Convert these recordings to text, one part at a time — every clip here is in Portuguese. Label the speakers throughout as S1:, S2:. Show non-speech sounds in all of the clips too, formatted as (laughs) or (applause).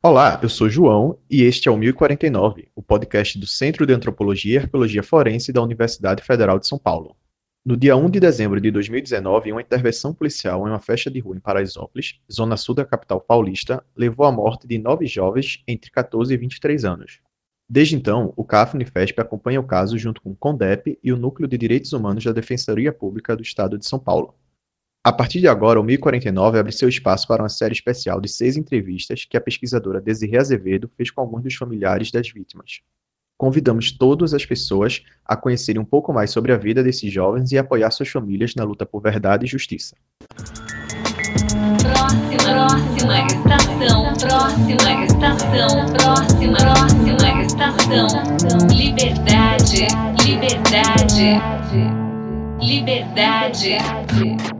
S1: Olá, eu sou João e este é o 1049, o podcast do Centro de Antropologia e Arqueologia Forense da Universidade Federal de São Paulo. No dia 1 de dezembro de 2019, uma intervenção policial em uma festa de rua em Paraisópolis, zona sul da capital paulista, levou à morte de nove jovens entre 14 e 23 anos. Desde então, o CAF Unifesp acompanha o caso junto com o CONDEP e o Núcleo de Direitos Humanos da Defensoria Pública do Estado de São Paulo. A partir de agora, o 1049 abre seu espaço para uma série especial de seis entrevistas que a pesquisadora Desirê Azevedo fez com alguns dos familiares das vítimas. Convidamos todas as pessoas a conhecerem um pouco mais sobre a vida desses jovens e apoiar suas famílias na luta por verdade e justiça.
S2: Próxima, estação, próxima estação, próxima, próxima estação. Liberdade, liberdade, liberdade.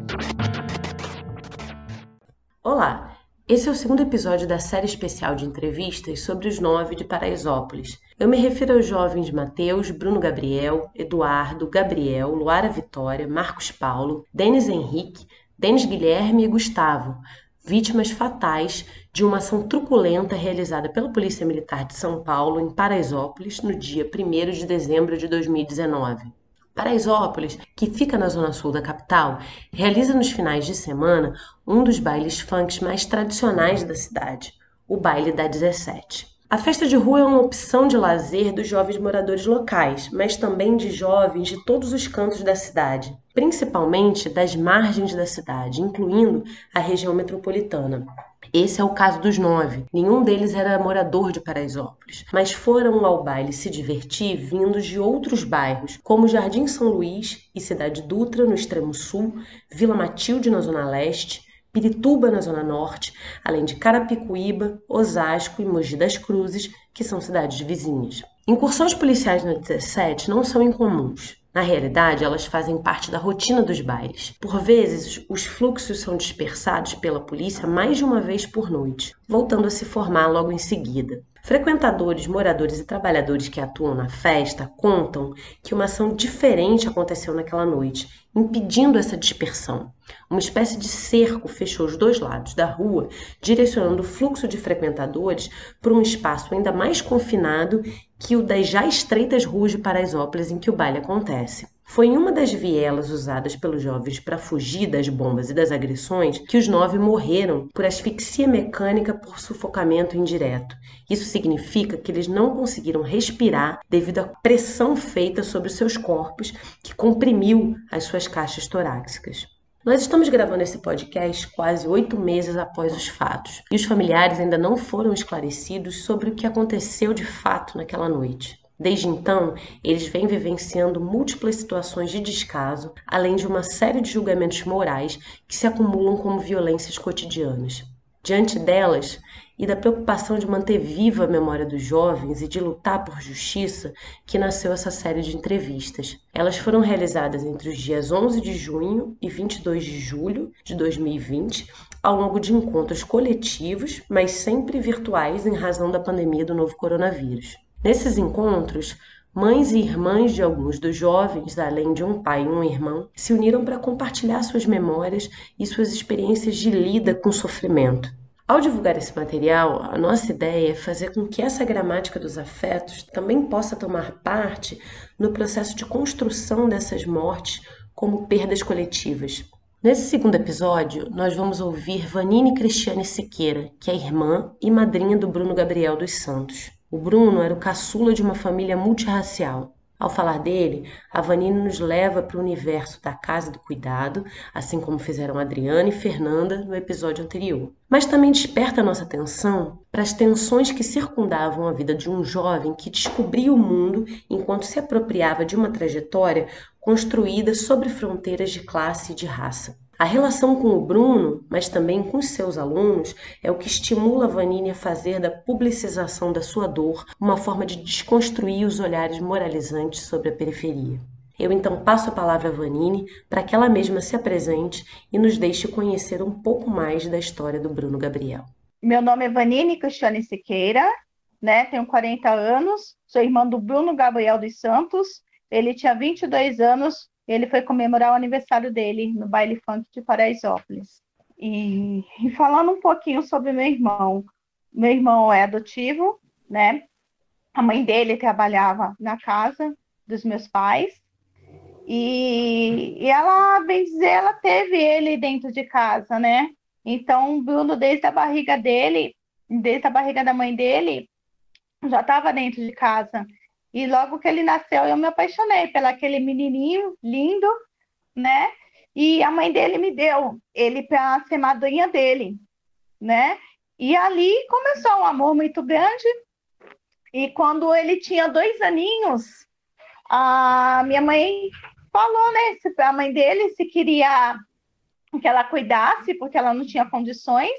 S3: Olá, esse é o segundo episódio da série especial de entrevistas sobre os nove de Paraisópolis. Eu me refiro aos jovens Mateus, Bruno Gabriel, Eduardo, Gabriel, Luara Vitória, Marcos Paulo, Denis Henrique, Denis Guilherme e Gustavo, vítimas fatais de uma ação truculenta realizada pela Polícia Militar de São Paulo em Paraisópolis no dia 1 de dezembro de 2019. Paraisópolis, que fica na zona sul da capital, realiza nos finais de semana um dos bailes funks mais tradicionais da cidade, o Baile da 17. A festa de rua é uma opção de lazer dos jovens moradores locais, mas também de jovens de todos os cantos da cidade, principalmente das margens da cidade, incluindo a região metropolitana. Esse é o caso dos nove. Nenhum deles era morador de Paraisópolis, mas foram ao baile se divertir vindos de outros bairros, como Jardim São Luís e Cidade Dutra, no extremo sul, Vila Matilde, na zona leste, Pirituba, na zona norte, além de Carapicuíba, Osasco e Mogi das Cruzes, que são cidades vizinhas. Incursões policiais no 17 não são incomuns. Na realidade, elas fazem parte da rotina dos bailes. Por vezes, os fluxos são dispersados pela polícia mais de uma vez por noite, voltando a se formar logo em seguida. Frequentadores, moradores e trabalhadores que atuam na festa contam que uma ação diferente aconteceu naquela noite, impedindo essa dispersão. Uma espécie de cerco fechou os dois lados da rua, direcionando o fluxo de frequentadores para um espaço ainda mais confinado que o das já estreitas ruas de Paraisópolis em que o baile acontece. Foi em uma das vielas usadas pelos jovens para fugir das bombas e das agressões que os nove morreram por asfixia mecânica por sufocamento indireto. Isso significa que eles não conseguiram respirar devido à pressão feita sobre seus corpos que comprimiu as suas caixas torácicas. Nós estamos gravando esse podcast quase oito meses após os fatos e os familiares ainda não foram esclarecidos sobre o que aconteceu de fato naquela noite. Desde então, eles vêm vivenciando múltiplas situações de descaso, além de uma série de julgamentos morais que se acumulam como violências cotidianas. Diante delas, e da preocupação de manter viva a memória dos jovens e de lutar por justiça, que nasceu essa série de entrevistas. Elas foram realizadas entre os dias 11 de junho e 22 de julho de 2020, ao longo de encontros coletivos, mas sempre virtuais em razão da pandemia do novo coronavírus. Nesses encontros, mães e irmãs de alguns dos jovens, além de um pai e um irmão, se uniram para compartilhar suas memórias e suas experiências de lida com sofrimento. Ao divulgar esse material, a nossa ideia é fazer com que essa gramática dos afetos também possa tomar parte no processo de construção dessas mortes como perdas coletivas. Nesse segundo episódio, nós vamos ouvir Vanine Cristiane Siqueira, que é irmã e madrinha do Bruno Gabriel dos Santos. O Bruno era o caçula de uma família multirracial. Ao falar dele, a Vanine nos leva para o universo da Casa do Cuidado, assim como fizeram Adriana e Fernanda no episódio anterior. Mas também desperta nossa atenção para as tensões que circundavam a vida de um jovem que descobria o mundo enquanto se apropriava de uma trajetória construída sobre fronteiras de classe e de raça. A relação com o Bruno, mas também com seus alunos, é o que estimula a Vanini a fazer da publicização da sua dor uma forma de desconstruir os olhares moralizantes sobre a periferia. Eu então passo a palavra a Vanini para que ela mesma se apresente e nos deixe conhecer um pouco mais da história do Bruno Gabriel.
S4: Meu nome é Vanini Cristiane Siqueira, né? tenho 40 anos, sou irmã do Bruno Gabriel dos Santos, ele tinha 22 anos ele foi comemorar o aniversário dele no baile funk de Paraisópolis. E, e falando um pouquinho sobre meu irmão, Meu irmão é adotivo, né? A mãe dele trabalhava na casa dos meus pais. E, e ela, bem dizer, ela teve ele dentro de casa, né? Então, o Bruno, desde a barriga dele, desde a barriga da mãe dele, já estava dentro de casa. E logo que ele nasceu, eu me apaixonei pelo aquele menininho lindo, né? E a mãe dele me deu ele para ser madrinha dele, né? E ali começou um amor muito grande. E quando ele tinha dois aninhos, a minha mãe falou, né, a mãe dele se queria que ela cuidasse, porque ela não tinha condições.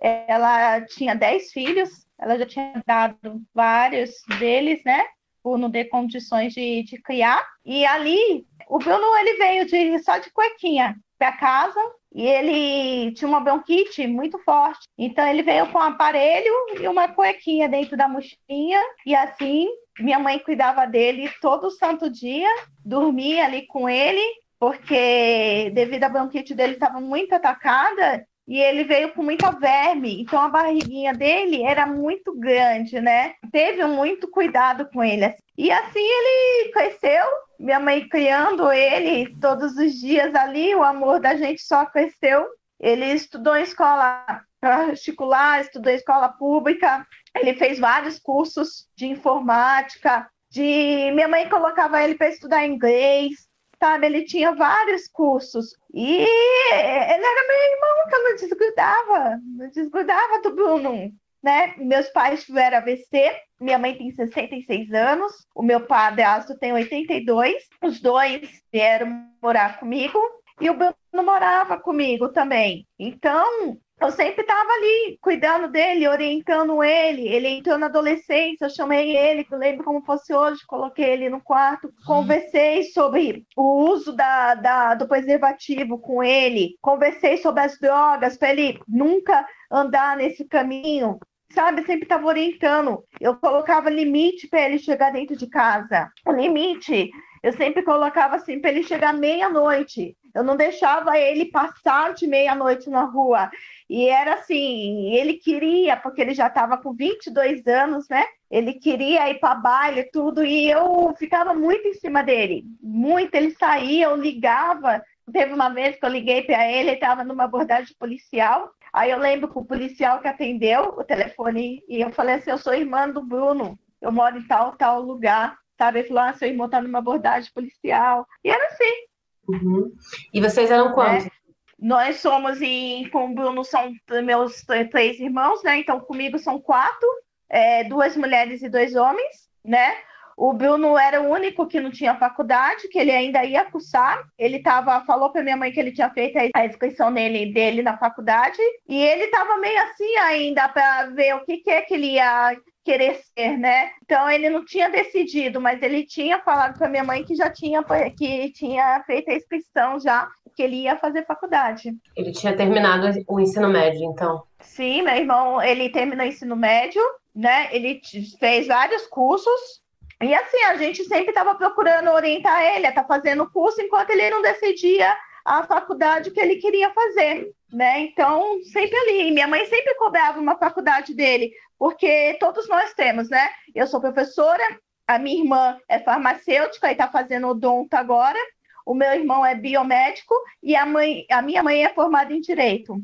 S4: Ela tinha dez filhos, ela já tinha dado vários deles, né? Por não ter condições de, de criar. E ali, o Bruno, ele veio de, só de cuequinha para casa, e ele tinha uma bronquite muito forte. Então ele veio com um aparelho e uma cuequinha dentro da mochilinha e assim minha mãe cuidava dele todo santo dia, dormia ali com ele, porque devido à bronquite dele estava muito atacada e ele veio com muita verme, então a barriguinha dele era muito grande, né? Teve muito cuidado com ele. E assim ele cresceu, minha mãe criando ele todos os dias ali, o amor da gente só cresceu. Ele estudou em escola particular, estudou em escola pública, ele fez vários cursos de informática, de minha mãe colocava ele para estudar inglês, sabe? Ele tinha vários cursos. E ele era meu irmão, que eu não desgrudava, não desgrudava do Bruno. Né? Meus pais tiveram AVC, minha mãe tem 66 anos, o meu padrasto tem 82, os dois vieram morar comigo e o Bruno morava comigo também. Então, eu sempre estava ali cuidando dele, orientando ele. Ele entrou na adolescência, eu chamei ele, eu lembro como fosse hoje, coloquei ele no quarto, conversei sobre o uso da, da, do preservativo com ele, conversei sobre as drogas, para ele nunca andar nesse caminho. Sabe, sempre estava orientando. Eu colocava limite para ele chegar dentro de casa. O limite, eu sempre colocava assim para ele chegar meia-noite. Eu não deixava ele passar de meia-noite na rua. E era assim, ele queria, porque ele já estava com 22 anos, né? Ele queria ir para baile e tudo, e eu ficava muito em cima dele. Muito, ele saía, eu ligava. Teve uma vez que eu liguei para ele, ele estava numa abordagem policial. Aí eu lembro que o policial que atendeu o telefone, e eu falei assim: eu sou irmã do Bruno, eu moro em tal, tal lugar. Sabe? Ele falou: ah, seu irmão está numa abordagem policial. E era assim.
S5: Uhum. E vocês eram quantos?
S4: É. Nós somos, e com o Bruno são meus três irmãos, né? Então comigo são quatro, é, duas mulheres e dois homens, né? O Bruno era o único que não tinha faculdade, que ele ainda ia cursar. Ele tava, falou para minha mãe que ele tinha feito a inscrição dele, dele na faculdade, e ele estava meio assim ainda para ver o que, que é que ele ia querer ser, né? Então ele não tinha decidido, mas ele tinha falado para minha mãe que já tinha que tinha feito a inscrição já, que ele ia fazer faculdade.
S5: Ele tinha terminado o ensino médio, então.
S4: Sim, meu irmão, ele terminou o ensino médio, né? Ele fez vários cursos. E assim, a gente sempre estava procurando orientar ele tá fazendo curso enquanto ele não decidia a faculdade que ele queria fazer, né? Então, sempre ali. Minha mãe sempre cobrava uma faculdade dele, porque todos nós temos, né? Eu sou professora, a minha irmã é farmacêutica e está fazendo odonto agora, o meu irmão é biomédico e a, mãe, a minha mãe é formada em direito.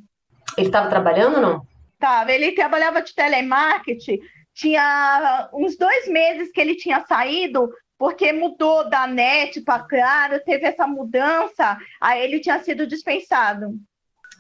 S5: Ele estava trabalhando ou não?
S4: Tava, ele trabalhava de telemarketing, tinha uns dois meses que ele tinha saído porque mudou da net para Claro, teve essa mudança, aí ele tinha sido dispensado.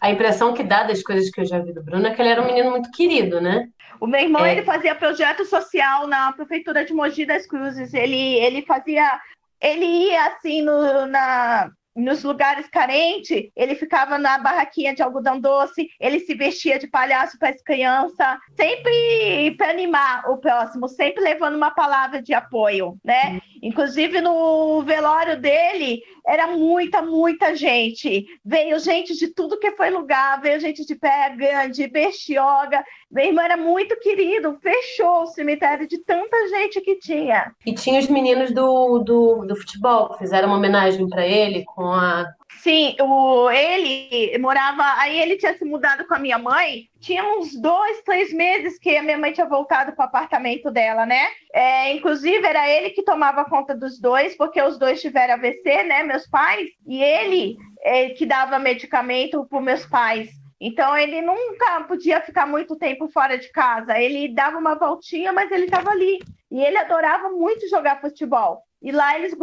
S5: A impressão que dá das coisas que eu já vi do Bruno é que ele era um menino muito querido, né?
S4: O meu irmão, é. ele fazia projeto social na prefeitura de Mogi das Cruzes. Ele, ele fazia... Ele ia, assim, no, na, nos lugares carentes, ele ficava na barraquinha de algodão doce, ele se vestia de palhaço para as crianças, sempre para animar o próximo, sempre levando uma palavra de apoio, né? Inclusive no velório dele, era muita, muita gente. Veio gente de tudo que foi lugar, veio gente de Pé Grande, Bestioga. Meu irmão era muito querido, fechou o cemitério de tanta gente que tinha.
S5: E tinha os meninos do, do, do futebol, que fizeram uma homenagem para ele com a
S4: Sim, o, ele morava. Aí ele tinha se mudado com a minha mãe. Tinha uns dois, três meses que a minha mãe tinha voltado para o apartamento dela, né? É, inclusive, era ele que tomava conta dos dois, porque os dois tiveram AVC, né? Meus pais. E ele é, que dava medicamento para meus pais. Então ele nunca podia ficar muito tempo fora de casa. Ele dava uma voltinha, mas ele estava ali. E ele adorava muito jogar futebol. E lá eles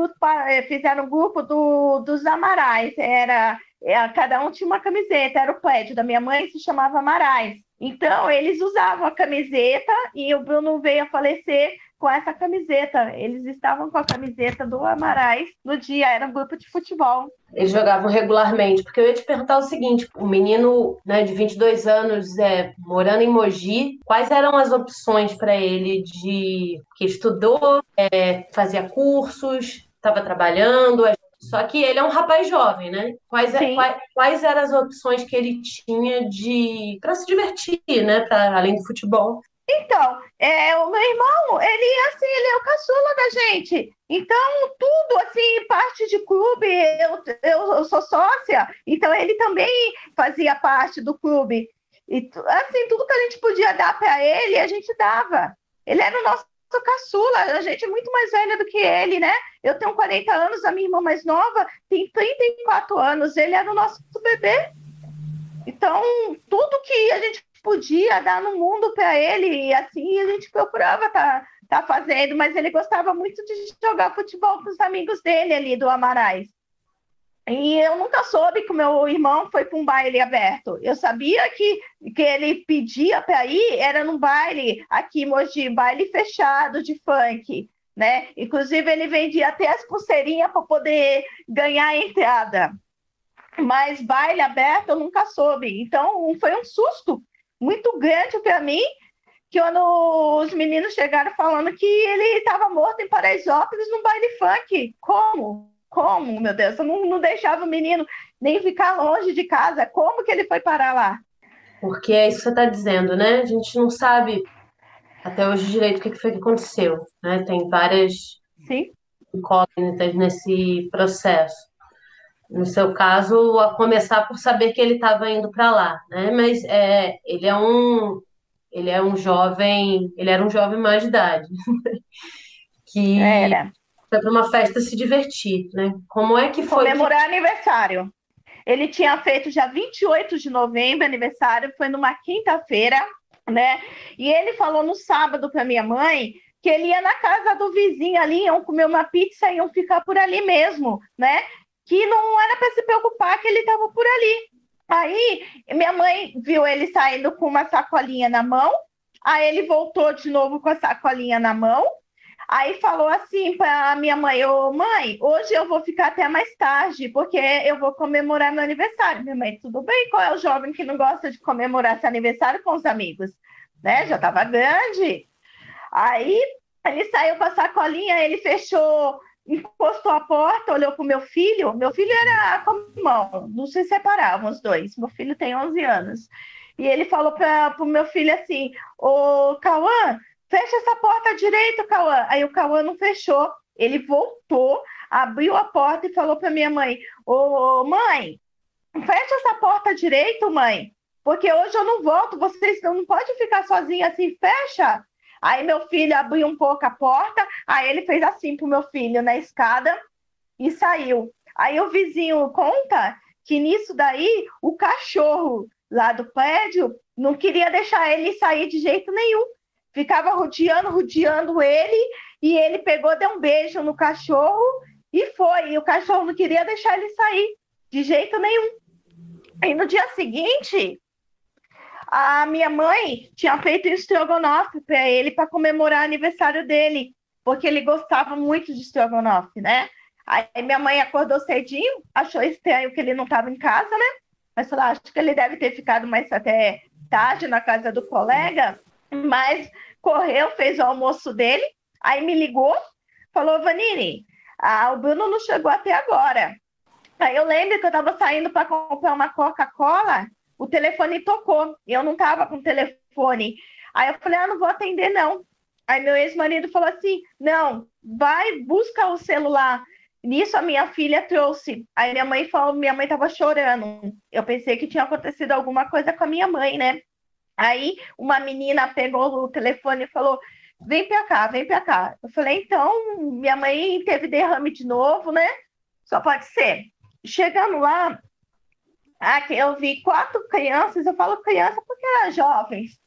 S4: eh, fizeram o grupo do, dos Amarais. Era, eh, cada um tinha uma camiseta, era o prédio da minha mãe, se chamava Amarais. Então, eles usavam a camiseta e o Bruno veio a falecer com essa camiseta. Eles estavam com a camiseta do Amarais no dia, era um grupo de futebol.
S5: Eles jogavam regularmente, porque eu ia te perguntar o seguinte: o menino né, de 22 anos é, morando em Mogi, quais eram as opções para ele de que estudou, é, fazia cursos, estava trabalhando, só que ele é um rapaz jovem, né? Quais, é, quais, quais, eram as opções que ele tinha de para se divertir, né? Pra, além do futebol?
S4: Então, é, o meu irmão, ele assim, ele é o caçula da gente. Então, tudo assim, parte de clube, eu, eu, eu sou sócia, então ele também fazia parte do clube. E assim, tudo que a gente podia dar para ele, a gente dava. Ele era o nosso caçula, a gente é muito mais velha do que ele, né? Eu tenho 40 anos, a minha irmã mais nova tem 34 anos, ele era o nosso bebê. Então, tudo que a gente podia dar no mundo para ele, e assim a gente procurava tá, tá fazendo, mas ele gostava muito de jogar futebol com os amigos dele ali do Amarais. E eu nunca soube que o meu irmão foi para um baile aberto. Eu sabia que, que ele pedia para ir, era num baile aqui Mogi, baile fechado de funk, né? Inclusive ele vendia até as pulseirinhas para poder ganhar a entrada. Mas baile aberto eu nunca soube. Então foi um susto muito grande para mim, que quando os meninos chegaram falando que ele estava morto em Paraisópolis no baile funk. Como? Como, meu Deus? Eu não, não deixava o menino nem ficar longe de casa. Como que ele foi parar lá?
S5: Porque é isso que você está dizendo, né? A gente não sabe até hoje direito o que foi que aconteceu, né? Tem várias
S4: Sim.
S5: incógnitas nesse processo no seu caso, a começar por saber que ele estava indo para lá, né? Mas é, ele é um ele é um jovem, ele era um jovem mais de idade (laughs) que
S4: era.
S5: foi para uma festa se divertir, né? Como é que foi
S4: comemorar que... aniversário? Ele tinha feito já 28 de novembro aniversário, foi numa quinta-feira, né? E ele falou no sábado para minha mãe que ele ia na casa do vizinho ali, iam comer uma pizza e iam ficar por ali mesmo, né? Que não era para se preocupar que ele estava por ali. Aí minha mãe viu ele saindo com uma sacolinha na mão, aí ele voltou de novo com a sacolinha na mão, aí falou assim para minha mãe: Ô mãe, hoje eu vou ficar até mais tarde, porque eu vou comemorar meu aniversário. Minha mãe, tudo bem? Qual é o jovem que não gosta de comemorar seu aniversário com os amigos? Né? Já estava grande. Aí ele saiu com a sacolinha, ele fechou encostou a porta, olhou para o meu filho. Meu filho era irmão, não se separavam os dois. Meu filho tem 11 anos. E ele falou para o meu filho assim: Ô Cauã, fecha essa porta direito, Cauã. Aí o Cauã não fechou. Ele voltou, abriu a porta e falou para minha mãe: Ô mãe, fecha essa porta direito, mãe. Porque hoje eu não volto, vocês não podem ficar sozinhos assim, fecha. Aí meu filho abriu um pouco a porta, aí ele fez assim pro meu filho na escada e saiu. Aí o vizinho conta que nisso daí o cachorro lá do prédio não queria deixar ele sair de jeito nenhum. Ficava rodeando, rodeando ele, e ele pegou, deu um beijo no cachorro e foi. E o cachorro não queria deixar ele sair de jeito nenhum. E no dia seguinte, a minha mãe tinha feito estrogonofe para ele para comemorar o aniversário dele, porque ele gostava muito de estrogonofe, né? Aí minha mãe acordou cedinho, achou estranho que ele não estava em casa, né? Mas falou, ah, acho que ele deve ter ficado mais até tarde na casa do colega, mas correu, fez o almoço dele, aí me ligou, falou, Vanini, ah, o Bruno não chegou até agora. Aí eu lembro que eu estava saindo para comprar uma Coca-Cola, o telefone tocou, e eu não estava com telefone. Aí eu falei, ah, não vou atender, não. Aí meu ex-marido falou assim: não, vai, busca o celular. Nisso a minha filha trouxe. Aí minha mãe falou, minha mãe estava chorando. Eu pensei que tinha acontecido alguma coisa com a minha mãe, né? Aí uma menina pegou o telefone e falou: vem para cá, vem para cá. Eu falei, então, minha mãe teve derrame de novo, né? Só pode ser. Chegando lá, aqui eu vi quatro crianças, eu falo criança porque eram jovens,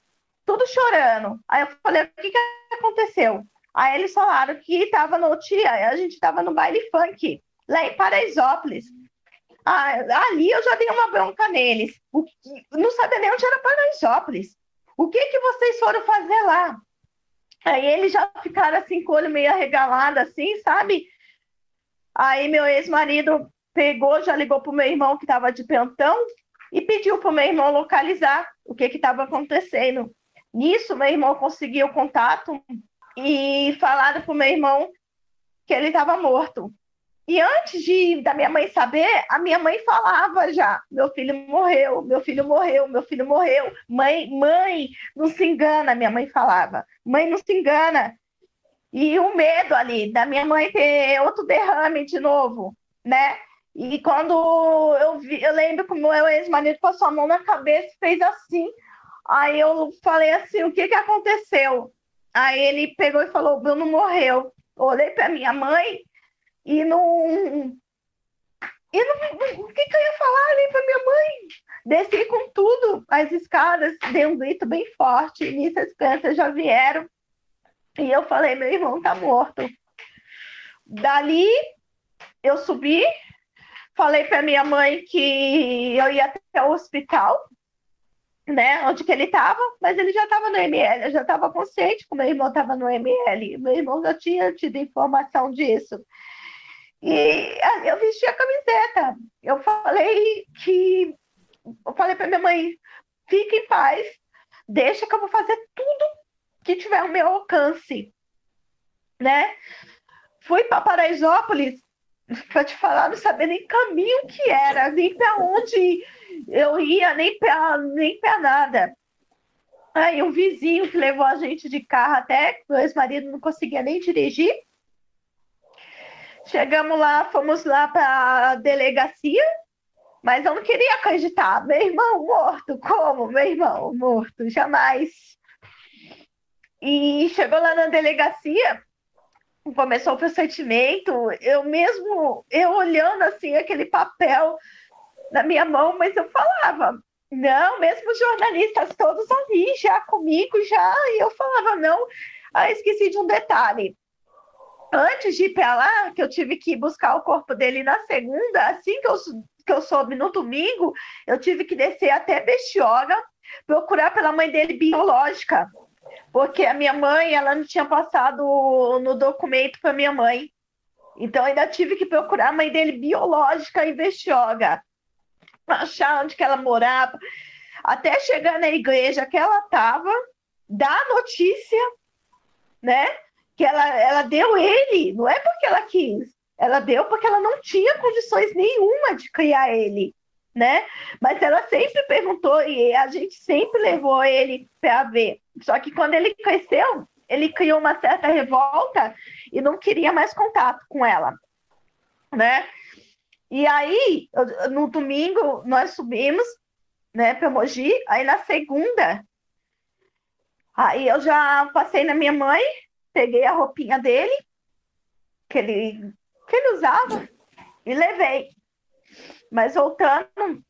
S4: tudo chorando. Aí eu falei, o que, que aconteceu? Aí eles falaram que estava no dia, a gente estava no baile funk, lá em Paraisópolis. Ah, ali eu já dei uma bronca neles. O, não sabia nem onde era Paraisópolis. O que, que vocês foram fazer lá? Aí eles já ficaram assim, com o olho meio arregalado, assim, sabe? Aí meu ex-marido pegou, já ligou para o meu irmão que estava de pentão e pediu para o meu irmão localizar o que estava acontecendo. Nisso, meu irmão conseguiu contato e falaram para o meu irmão que ele estava morto. E antes de da minha mãe saber, a minha mãe falava já: meu filho morreu, meu filho morreu, meu filho morreu. Mãe, mãe, não se engana, minha mãe falava. Mãe, não se engana. E o medo ali da minha mãe ter outro derrame de novo, né? E quando eu vi, eu lembro que o ex-marido passou a mão na cabeça e fez assim. Aí eu falei assim: o que que aconteceu? Aí ele pegou e falou: o Bruno morreu. Eu olhei para minha mãe e não. E não, o que, que eu ia falar ali para minha mãe? Desci com tudo, as escadas, dei um grito bem forte. Nisso as crianças já vieram. E eu falei: meu irmão tá morto. Dali eu subi, falei para minha mãe que eu ia até o hospital, né, onde que ele estava, mas ele já estava no ML, eu já estava consciente que meu irmão estava no ML, meu irmão já tinha tido informação disso. E eu vesti a camiseta. Eu falei que. Eu falei para minha mãe: fique em paz, deixa que eu vou fazer tudo que tiver ao meu alcance. Né? Fui para Paraisópolis, (laughs) para te falar, não sabia nem caminho que era, nem para onde eu ia, nem para nem nada. Aí um vizinho que levou a gente de carro até, meu ex-marido não conseguia nem dirigir. Chegamos lá, fomos lá para a delegacia, mas eu não queria acreditar. Meu irmão morto, como? Meu irmão morto, jamais. E chegou lá na delegacia, começou o procedimento, eu mesmo, eu olhando assim aquele papel na minha mão, mas eu falava, não, mesmo jornalistas todos ali, já comigo, já, e eu falava, não, ah, esqueci de um detalhe, antes de ir para lá, que eu tive que buscar o corpo dele na segunda, assim que eu, que eu soube no domingo, eu tive que descer até Bestioga, procurar pela mãe dele biológica, porque a minha mãe, ela não tinha passado no documento para minha mãe. Então ainda tive que procurar a mãe dele biológica em Bestioga, achar onde que ela morava, até chegar na igreja que ela estava, dar notícia, né? que ela, ela deu ele, não é porque ela quis, ela deu porque ela não tinha condições nenhuma de criar ele, né? Mas ela sempre perguntou e a gente sempre levou ele para ver. Só que quando ele cresceu, ele criou uma certa revolta e não queria mais contato com ela, né? E aí, no domingo, nós subimos, né, para Mogi. Aí na segunda, aí eu já passei na minha mãe, peguei a roupinha dele, que ele, que ele usava, e levei. Mas voltando,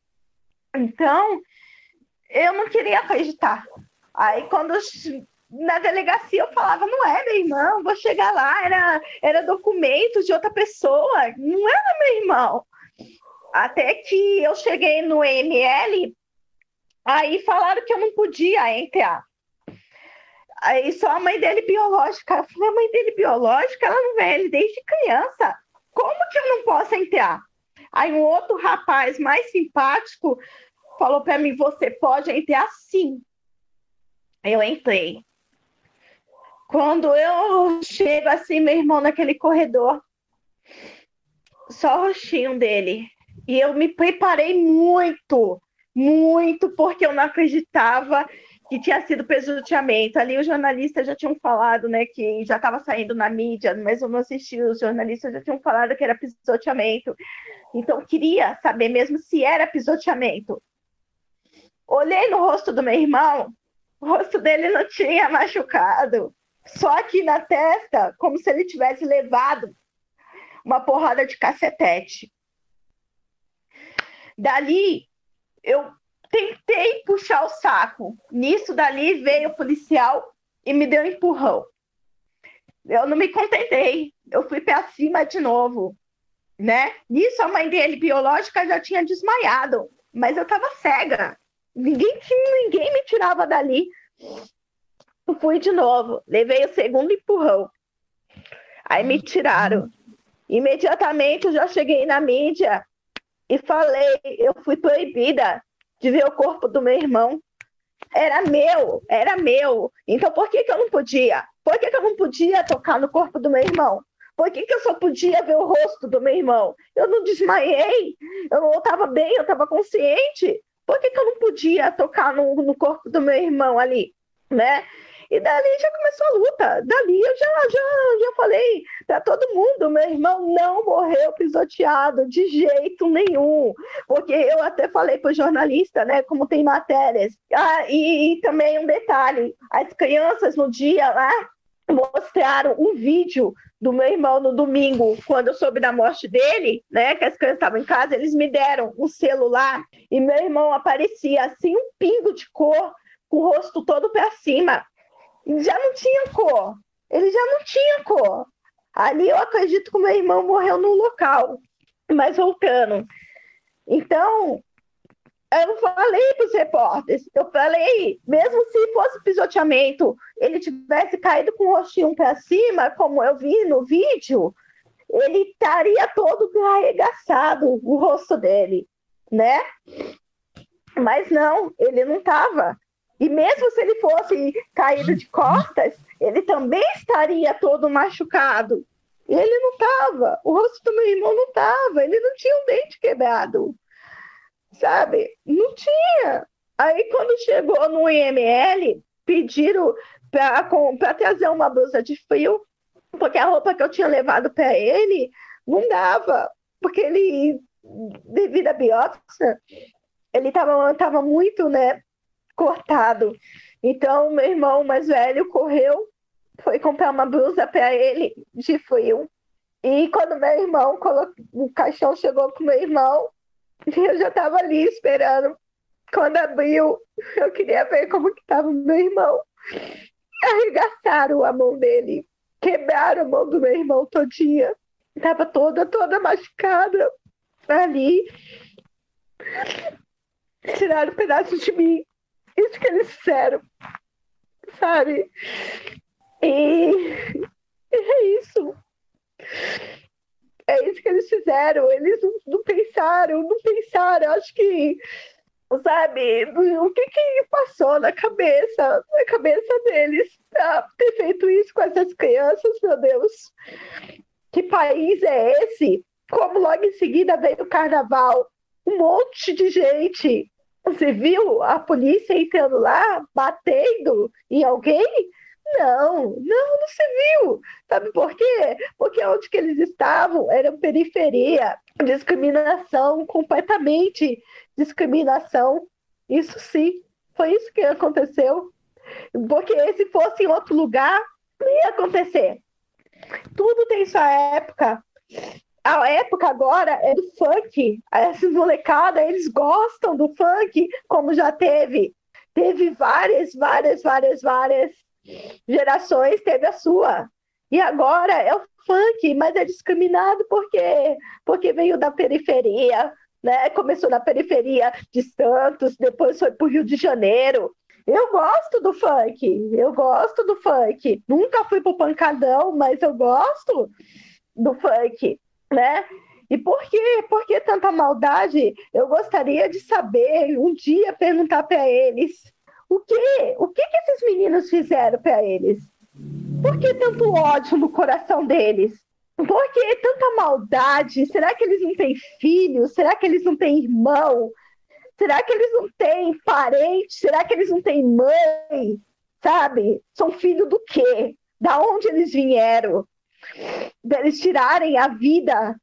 S4: então, eu não queria acreditar. Aí, quando na delegacia eu falava, não é meu irmão, vou chegar lá, era, era documento de outra pessoa, não era meu irmão. Até que eu cheguei no ML, aí falaram que eu não podia entrar. Aí só a mãe dele biológica. Eu falei, a mãe dele biológica, ela não vê ele desde criança. Como que eu não posso entrar? Aí um outro rapaz mais simpático falou para mim, você pode entrar sim. Eu entrei. Quando eu chego assim, meu irmão naquele corredor, só o rostinho dele. E eu me preparei muito, muito, porque eu não acreditava que tinha sido pisoteamento. Ali os jornalistas já tinham falado, né, que já estava saindo na mídia, mas eu não assisti, os jornalistas já tinham falado que era pisoteamento. Então eu queria saber mesmo se era pisoteamento. Olhei no rosto do meu irmão, o rosto dele não tinha machucado, só aqui na testa, como se ele tivesse levado uma porrada de cacetete. Dali, eu tentei puxar o saco. Nisso, dali veio o policial e me deu um empurrão. Eu não me contentei, eu fui para cima de novo, né? Nisso, a mãe dele, biológica, já tinha desmaiado, mas eu estava cega. Ninguém, ninguém me tirava dali. Eu fui de novo, levei o segundo empurrão. Aí me tiraram. Imediatamente eu já cheguei na mídia e falei, eu fui proibida de ver o corpo do meu irmão. Era meu, era meu. Então por que, que eu não podia? Por que, que eu não podia tocar no corpo do meu irmão? Por que, que eu só podia ver o rosto do meu irmão? Eu não desmaiei, eu não estava bem, eu estava consciente. Por que, que eu não podia tocar no, no corpo do meu irmão ali? Né? E dali já começou a luta. Dali eu já, já, já falei para todo mundo: meu irmão não morreu pisoteado de jeito nenhum. Porque eu até falei para o jornalista, né? Como tem matérias. Ah, e, e também um detalhe: as crianças no dia lá mostraram um vídeo do meu irmão no domingo, quando eu soube da morte dele, né, que as crianças estavam em casa, eles me deram um celular e meu irmão aparecia assim um pingo de cor, com o rosto todo para cima já não tinha cor. Ele já não tinha cor. Ali eu acredito que meu irmão morreu no local. Mas voltando. Então, eu falei para os repórteres, eu falei, mesmo se fosse pisoteamento, ele tivesse caído com o rostinho para cima, como eu vi no vídeo, ele estaria todo arregaçado, o rosto dele, né? Mas não, ele não estava. E mesmo se ele fosse caído de costas, ele também estaria todo machucado. Ele não estava. O rosto do meu irmão não estava. Ele não tinha um dente quebrado. Sabe? Não tinha. Aí, quando chegou no IML, pediram para trazer uma blusa de frio, porque a roupa que eu tinha levado para ele não dava. Porque ele, devido à biópsia, ele estava tava muito, né? cortado. Então, meu irmão mais velho correu, foi comprar uma blusa para ele de frio. E quando meu irmão colocou, o caixão chegou com meu irmão, (laughs) eu já estava ali esperando. Quando abriu, eu queria ver como que estava meu irmão. Arregaçaram a mão dele, quebraram a mão do meu irmão todinha. Estava toda, toda machucada ali. Tiraram pedaços de mim isso que eles fizeram, sabe? E é isso. É isso que eles fizeram. Eles não, não pensaram, não pensaram. Acho que, sabe, o que que passou na cabeça, na cabeça deles pra ter feito isso com essas crianças, meu Deus. Que país é esse? Como logo em seguida veio o carnaval, um monte de gente você viu a polícia entrando lá, batendo em alguém? Não, não, não se viu. Sabe por quê? Porque onde que eles estavam era periferia, discriminação, completamente discriminação. Isso sim, foi isso que aconteceu. Porque se fosse em outro lugar, não ia acontecer. Tudo tem sua época a época agora é do funk. Essas molecada, eles gostam do funk, como já teve. Teve várias, várias, várias, várias gerações, teve a sua. E agora é o funk, mas é discriminado por quê? Porque veio da periferia, né? Começou na periferia de Santos, depois foi para o Rio de Janeiro. Eu gosto do funk, eu gosto do funk. Nunca fui pro pancadão, mas eu gosto do funk né? E por quê? Por que tanta maldade? Eu gostaria de saber, um dia perguntar para eles, o que, o que que esses meninos fizeram para eles? Por que tanto ódio no coração deles? Por que tanta maldade? Será que eles não têm filhos? Será que eles não têm irmão? Será que eles não têm parente? Será que eles não têm mãe? Sabe? São filhos do quê? Da onde eles vieram? Eles tirarem a vida.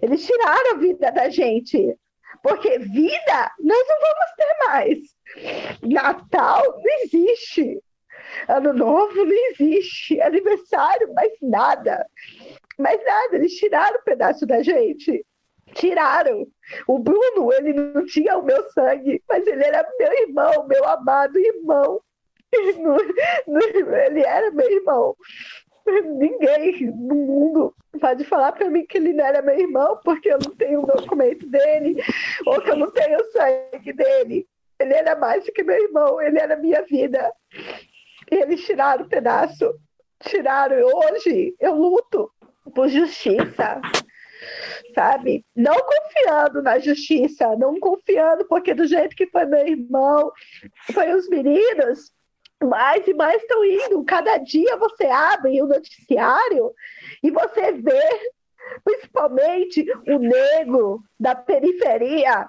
S4: Eles tiraram a vida da gente. Porque vida nós não vamos ter mais. Natal não existe. Ano novo não existe. Aniversário, mais nada. Mais nada. Eles tiraram um pedaço da gente. Tiraram. O Bruno, ele não tinha o meu sangue, mas ele era meu irmão, meu amado irmão. (laughs) Ele era meu irmão. Ninguém no mundo pode falar para mim que ele não era meu irmão porque eu não tenho o documento dele ou que eu não tenho o sangue dele. Ele era mais do que meu irmão, ele era minha vida. E eles tiraram um pedaço. Tiraram. Hoje eu luto por justiça sabe? Não confiando na justiça, não confiando, porque do jeito que foi meu irmão, foi os meninos, mais e mais estão indo. Cada dia você abre o noticiário e você vê, principalmente, o negro da periferia,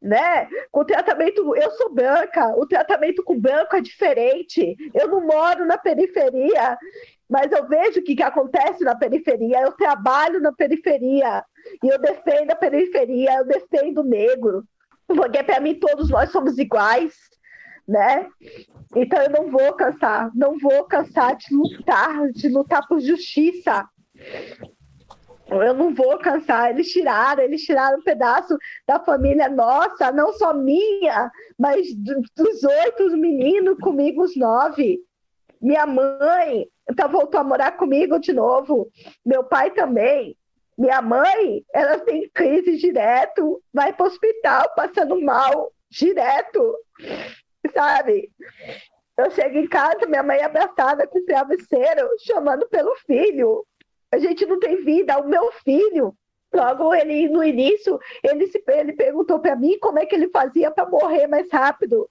S4: né? Com tratamento, eu sou branca, o tratamento com branco é diferente. Eu não moro na periferia, mas eu vejo o que, que acontece na periferia. Eu trabalho na periferia e eu defendo a periferia, eu defendo o negro, porque para mim todos nós somos iguais né? Então eu não vou cansar, não vou cansar de lutar, de lutar por justiça. Eu não vou cansar. Eles tiraram, eles tiraram um pedaço da família nossa, não só minha, mas dos oito meninos, comigo os nove. Minha mãe tá, voltou a morar comigo de novo. Meu pai também. Minha mãe, ela tem crise direto, vai para o hospital passando mal direto sabe? Eu chego em casa, minha mãe abraçada com o travesseiro, chamando pelo filho. A gente não tem vida, o meu filho. Logo, ele no início, ele, se, ele perguntou para mim como é que ele fazia para morrer mais rápido.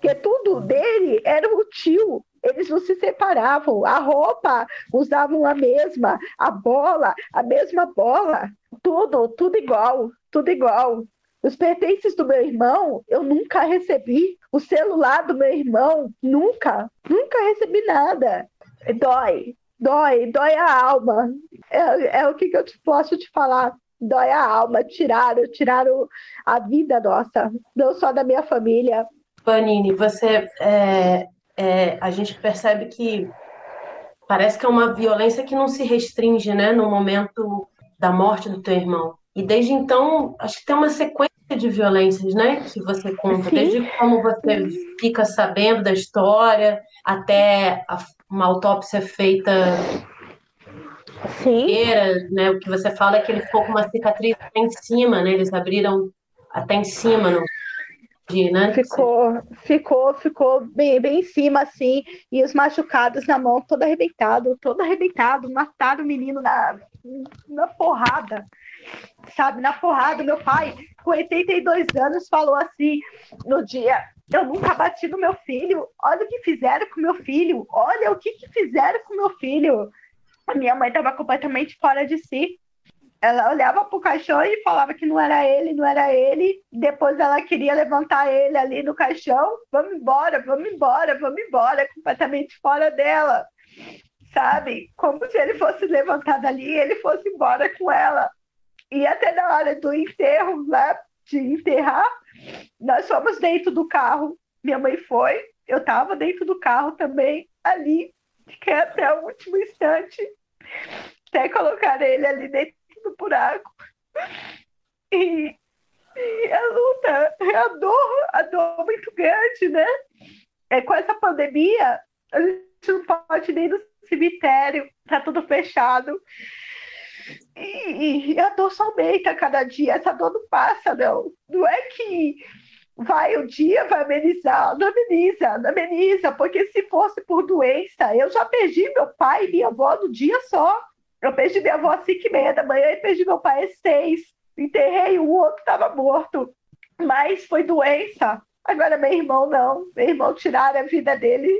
S4: Que tudo dele era o tio. Eles não se separavam. A roupa usavam a mesma, a bola, a mesma bola. Tudo, tudo igual, tudo igual. Os pertences do meu irmão eu nunca recebi. O celular do meu irmão, nunca, nunca recebi nada. Dói, dói, dói a alma. É, é o que, que eu te, posso te falar. Dói a alma. Tiraram, tiraram a vida nossa, não só da minha família.
S5: Panini, você. É, é, a gente percebe que parece que é uma violência que não se restringe, né, no momento da morte do teu irmão. E desde então, acho que tem uma sequência de violências, né? Que você conta, Sim. desde como você fica sabendo da história até a, uma autópsia feita
S4: Sim.
S5: né? O que você fala é que ele ficou com uma cicatriz até em cima, né? Eles abriram até em cima no né?
S4: Ficou, ficou, ficou bem, bem em cima, assim, e os machucados na mão, todo arrebentado, todo arrebentado, mataram o menino na, na porrada sabe, na porrada. Meu pai, com 82 anos, falou assim no dia: Eu nunca bati no meu filho. Olha o que fizeram com meu filho. Olha o que, que fizeram com meu filho. A minha mãe estava completamente fora de si. Ela olhava para o caixão e falava que não era ele, não era ele. Depois ela queria levantar ele ali no caixão. Vamos embora, vamos embora, vamos embora. Completamente fora dela sabe? Como se ele fosse levantado ali e ele fosse embora com ela. E até na hora do enterro, lá de enterrar, nós fomos dentro do carro. Minha mãe foi, eu estava dentro do carro também, ali, fiquei até o último instante, até colocar ele ali dentro do buraco. E, e a luta, a dor, a dor muito grande, né? É, com essa pandemia, a gente não pode nem no cemitério, tá tudo fechado. E, e a dor só aumenta cada dia, essa dor não passa, não. Não é que vai o dia, vai amenizar. Não ameniza, não ameniza, porque se fosse por doença, eu já perdi meu pai e minha avó no dia só. Eu perdi minha avó às cinco e meia da manhã e perdi meu pai às seis. Enterrei o outro estava morto. Mas foi doença. Agora meu irmão não. Meu irmão tiraram a vida dele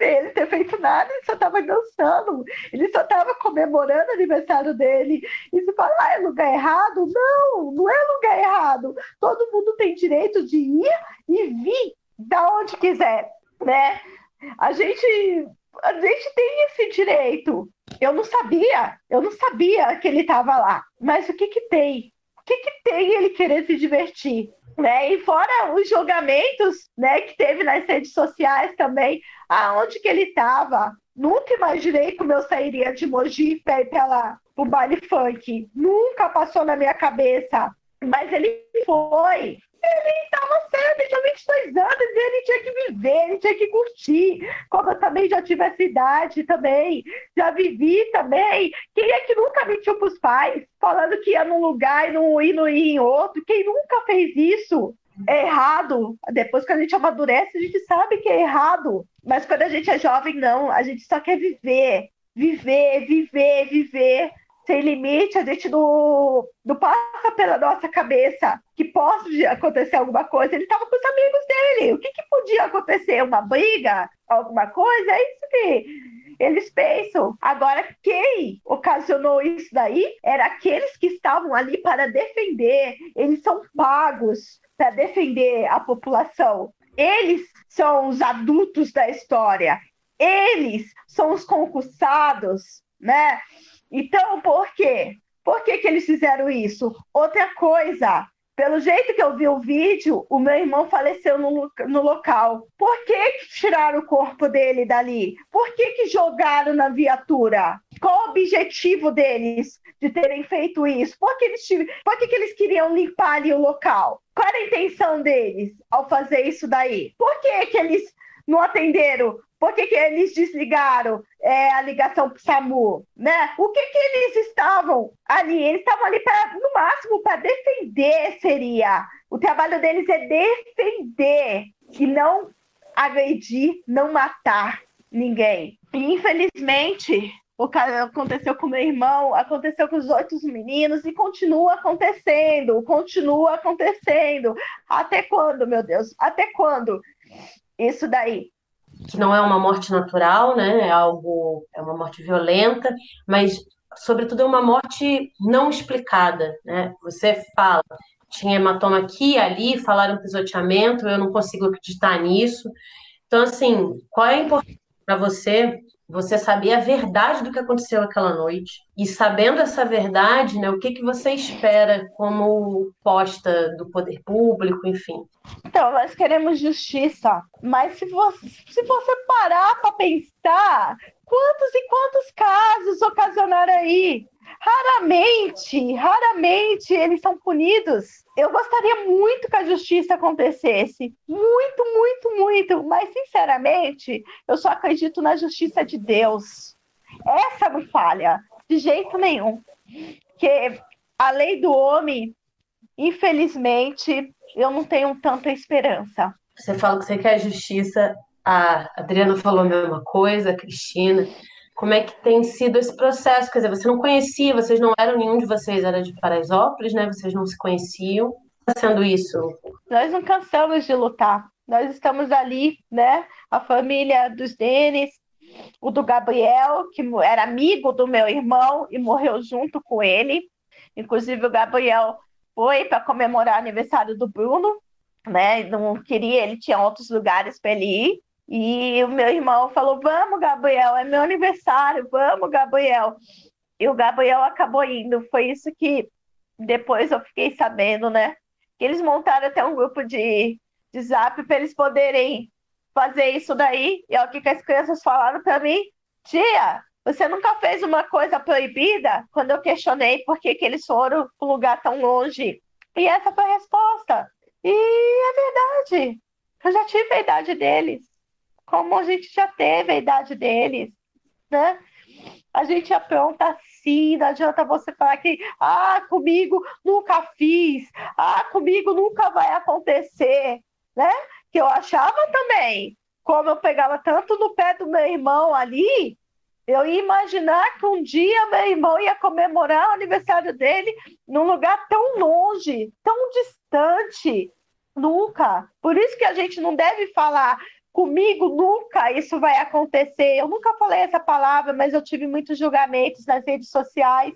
S4: ele ter feito nada, ele só estava dançando, ele só estava comemorando o aniversário dele. E se fala, ah, é lugar errado? Não, não é lugar errado. Todo mundo tem direito de ir e vir da onde quiser, né? A gente, a gente tem esse direito. Eu não sabia, eu não sabia que ele estava lá. Mas o que que tem? Que que tem ele querer se divertir? Né? E fora os julgamentos né, que teve nas redes sociais também, aonde que ele estava. Nunca imaginei como eu sairia de Mogi para ir pela, o baile funk. Nunca passou na minha cabeça. Mas ele foi. Ele estava certo, ele tinha 22 anos e ele tinha que viver, ele tinha que curtir. Como eu também já tive essa idade também, já vivi também. Quem é que nunca mentiu para os pais, falando que ia num lugar e não ia, não ia em outro? Quem nunca fez isso? É errado. Depois que a gente amadurece, a gente sabe que é errado. Mas quando a gente é jovem, não. A gente só quer viver. Viver, viver, viver sem limite, a gente não, não passa pela nossa cabeça que pode acontecer alguma coisa. Ele estava com os amigos dele. O que, que podia acontecer? Uma briga? Alguma coisa? É isso que eles pensam. Agora, quem ocasionou isso daí era aqueles que estavam ali para defender. Eles são pagos para defender a população. Eles são os adultos da história. Eles são os concursados, né? Então, por quê? Por que, que eles fizeram isso? Outra coisa, pelo jeito que eu vi o vídeo, o meu irmão faleceu no, no local. Por que, que tiraram o corpo dele dali? Por que, que jogaram na viatura? Qual o objetivo deles de terem feito isso? Por que eles, por que, que eles queriam limpar ali o local? Qual era a intenção deles ao fazer isso daí? Por que, que eles não atenderam por que, que eles desligaram é, a ligação para o SAMU? Né? O que, que eles estavam ali? Eles estavam ali, pra, no máximo, para defender, seria. O trabalho deles é defender e não agredir, não matar ninguém. E, infelizmente, o que aconteceu com meu irmão, aconteceu com os outros meninos e continua acontecendo, continua acontecendo. Até quando, meu Deus? Até quando? Isso daí
S5: que não é uma morte natural, né? É algo, é uma morte violenta, mas sobretudo é uma morte não explicada, né? Você fala, tinha hematoma aqui e ali, falaram pisoteamento, eu não consigo acreditar nisso. Então, assim, qual é a importância para você você saber a verdade do que aconteceu aquela noite. E sabendo essa verdade, né, o que, que você espera como posta do poder público, enfim.
S4: Então, nós queremos justiça, mas se você, se você parar para pensar, quantos e quantos casos ocasionaram aí? Raramente, raramente eles são punidos. Eu gostaria muito que a justiça acontecesse. Muito, muito, muito. Mas, sinceramente, eu só acredito na justiça de Deus. Essa não falha, de jeito nenhum. Que a lei do homem, infelizmente, eu não tenho tanta esperança.
S5: Você fala que você quer justiça. A Adriana falou a mesma coisa, a Cristina como é que tem sido esse processo? Quer dizer, você não conhecia, vocês não eram, nenhum de vocês era de Paraisópolis, né? Vocês não se conheciam. Está sendo isso?
S4: Nós não cansamos de lutar. Nós estamos ali, né? A família dos Denis, o do Gabriel, que era amigo do meu irmão e morreu junto com ele. Inclusive, o Gabriel foi para comemorar o aniversário do Bruno, né? Não queria, ele tinha outros lugares para ele ir. E o meu irmão falou: Vamos, Gabriel, é meu aniversário, vamos, Gabriel. E o Gabriel acabou indo. Foi isso que depois eu fiquei sabendo, né? Que eles montaram até um grupo de, de zap para eles poderem fazer isso daí. E o que, que as crianças falaram para mim: Tia, você nunca fez uma coisa proibida? Quando eu questionei por que, que eles foram para um lugar tão longe. E essa foi a resposta. E é verdade. Eu já tive a idade deles como a gente já teve a idade deles, né? A gente apronta assim, não adianta você falar que, ah, comigo nunca fiz, ah, comigo nunca vai acontecer, né? Que eu achava também, como eu pegava tanto no pé do meu irmão ali, eu ia imaginar que um dia meu irmão ia comemorar o aniversário dele num lugar tão longe, tão distante. Nunca. Por isso que a gente não deve falar Comigo nunca isso vai acontecer. Eu nunca falei essa palavra, mas eu tive muitos julgamentos nas redes sociais.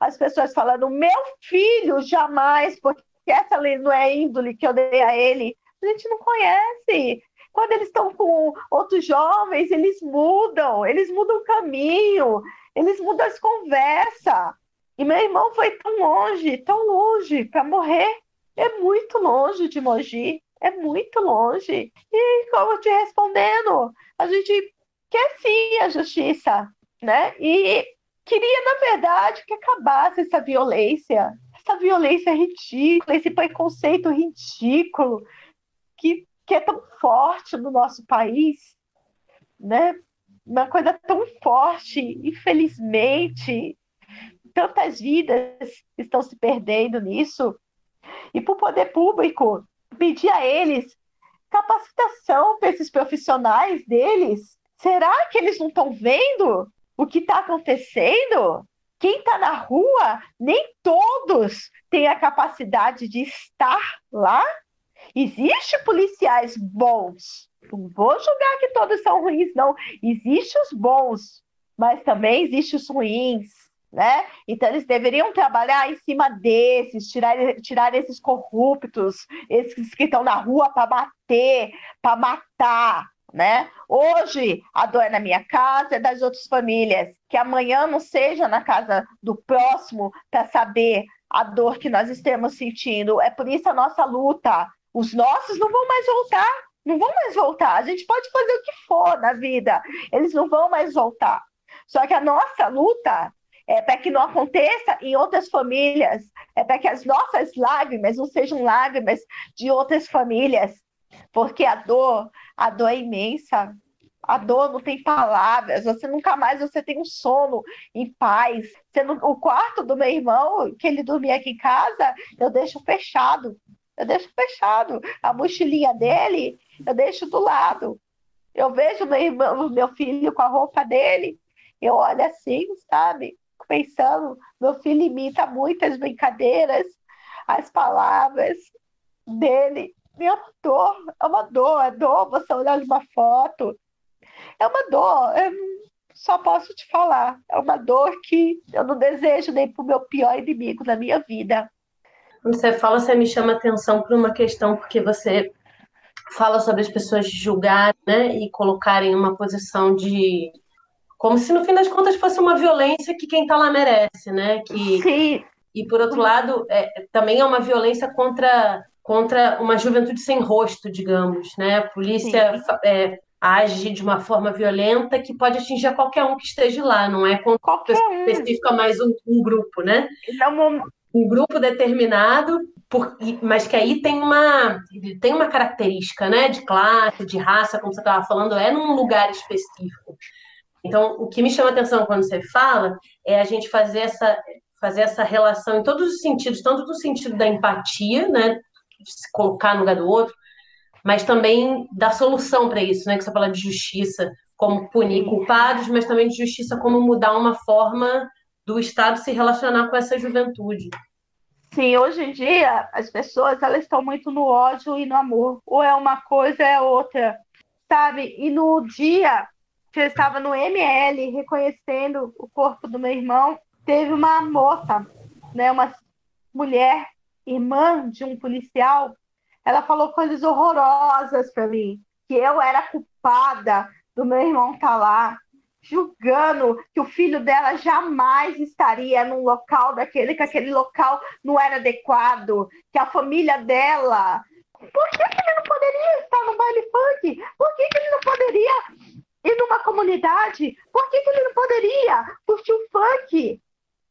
S4: As pessoas falando, meu filho, jamais, porque essa não é índole que eu dei a ele. A gente não conhece. Quando eles estão com outros jovens, eles mudam, eles mudam o caminho, eles mudam as conversas. E meu irmão foi tão longe, tão longe para morrer. É muito longe de Mogi é muito longe. E como te respondendo, a gente quer sim a justiça, né? E queria, na verdade, que acabasse essa violência, essa violência ridícula, esse preconceito ridículo que, que é tão forte no nosso país, né? Uma coisa tão forte, infelizmente, tantas vidas estão se perdendo nisso. E para o poder público pedir a eles capacitação para esses profissionais deles. Será que eles não estão vendo o que está acontecendo? Quem está na rua, nem todos têm a capacidade de estar lá. Existem policiais bons. Não vou julgar que todos são ruins, não. Existem os bons, mas também existem os ruins né? Então eles deveriam trabalhar em cima desses, tirar, tirar esses corruptos, esses que estão na rua para bater, para matar, né? Hoje a dor é na minha casa, é das outras famílias, que amanhã não seja na casa do próximo para saber a dor que nós estamos sentindo. É por isso a nossa luta. Os nossos não vão mais voltar, não vão mais voltar. A gente pode fazer o que for na vida, eles não vão mais voltar. Só que a nossa luta é para que não aconteça em outras famílias, é para que as nossas lágrimas não sejam lágrimas de outras famílias, porque a dor, a dor é imensa. A dor não tem palavras, você nunca mais você tem um sono em paz. Não, o quarto do meu irmão, que ele dormia aqui em casa, eu deixo fechado. Eu deixo fechado. A mochilinha dele, eu deixo do lado. Eu vejo meu irmão, meu filho com a roupa dele, eu olho assim, sabe? Pensando, meu filho imita muitas brincadeiras, as palavras dele. Minha dor, é uma dor, é dor você olhar uma foto. É uma dor, eu só posso te falar. É uma dor que eu não desejo nem para o meu pior inimigo na minha vida.
S5: Quando você fala, você me chama atenção para uma questão, porque você fala sobre as pessoas julgarem né, e colocarem uma posição de como se no fim das contas fosse uma violência que quem está lá merece, né? Que,
S4: Sim.
S5: E por outro lado, é, também é uma violência contra, contra uma juventude sem rosto, digamos, né? A polícia é, age de uma forma violenta que pode atingir qualquer um que esteja lá, não é contra
S4: qualquer um.
S5: específica, mas um, um grupo, né?
S4: Não,
S5: um grupo determinado, por, mas que aí tem uma, tem uma característica, né? De classe, de raça, como você estava falando, é num lugar específico. Então, o que me chama atenção quando você fala é a gente fazer essa, fazer essa relação em todos os sentidos, tanto do sentido da empatia, né, de se colocar no lugar do outro, mas também da solução para isso, né, que você fala de justiça, como punir culpados, mas também de justiça como mudar uma forma do Estado se relacionar com essa juventude.
S4: Sim, hoje em dia as pessoas elas estão muito no ódio e no amor, ou é uma coisa é outra, sabe? E no dia que eu estava no ML reconhecendo o corpo do meu irmão, teve uma moça, né, uma mulher, irmã de um policial, ela falou coisas horrorosas para mim, que eu era culpada do meu irmão estar tá lá, julgando que o filho dela jamais estaria num local daquele, que aquele local não era adequado, que a família dela. Por que, que ele não poderia estar no baile funk? Por que, que ele não poderia e numa comunidade, por que, que ele não poderia curtir o funk?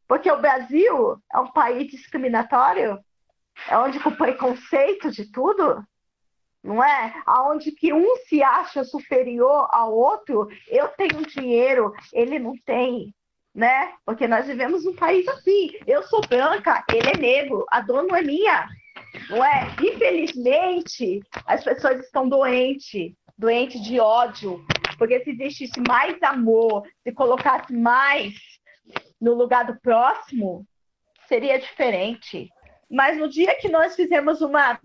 S4: Porque o Brasil é um país discriminatório? É onde com preconceito de tudo? Não é? Aonde que um se acha superior ao outro, eu tenho dinheiro, ele não tem, né? Porque nós vivemos num país assim. Eu sou branca, ele é negro, a dor não é minha. Não é? Infelizmente, as pessoas estão doentes, doentes de ódio, porque se existisse mais amor, se colocasse mais no lugar do próximo, seria diferente. Mas no dia que nós fizemos uma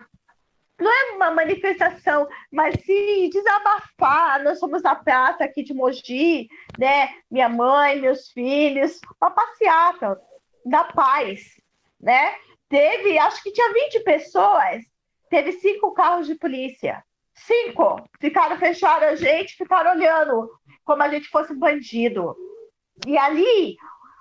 S4: não é uma manifestação, mas se desabafar. Nós somos a praça aqui de Mogi, né? Minha mãe, meus filhos, uma passeata da paz, né? Teve, acho que tinha 20 pessoas, teve cinco carros de polícia. Cinco! Ficaram, fecharam a gente, ficaram olhando como a gente fosse bandido. E ali,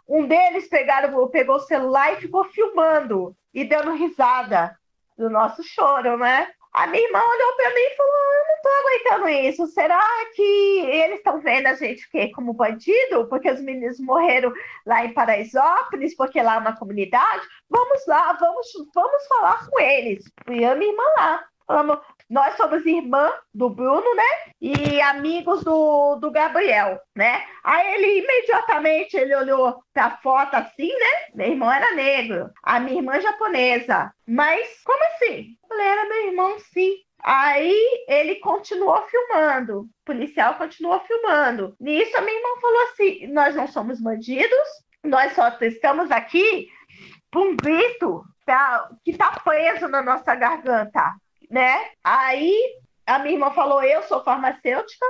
S4: um deles pegaram, pegou o celular e ficou filmando e dando risada do nosso choro, né? A minha irmã olhou para mim e falou: Eu não tô aguentando isso. Será que eles estão vendo a gente que como bandido? Porque os meninos morreram lá em Paraisópolis, porque lá é uma comunidade? Vamos lá, vamos, vamos falar com eles. E a minha irmã lá. Falamos, nós somos irmã do Bruno, né? E amigos do, do Gabriel, né? Aí ele imediatamente ele olhou para a foto assim, né? Meu irmão era negro, a minha irmã japonesa. Mas como assim? Falei, era meu irmão, sim. Aí ele continuou filmando, o policial continuou filmando. Nisso a minha irmã falou assim: nós não somos bandidos, nós só estamos aqui por um grito que está preso na nossa garganta né? Aí a minha irmã falou: Eu sou farmacêutica.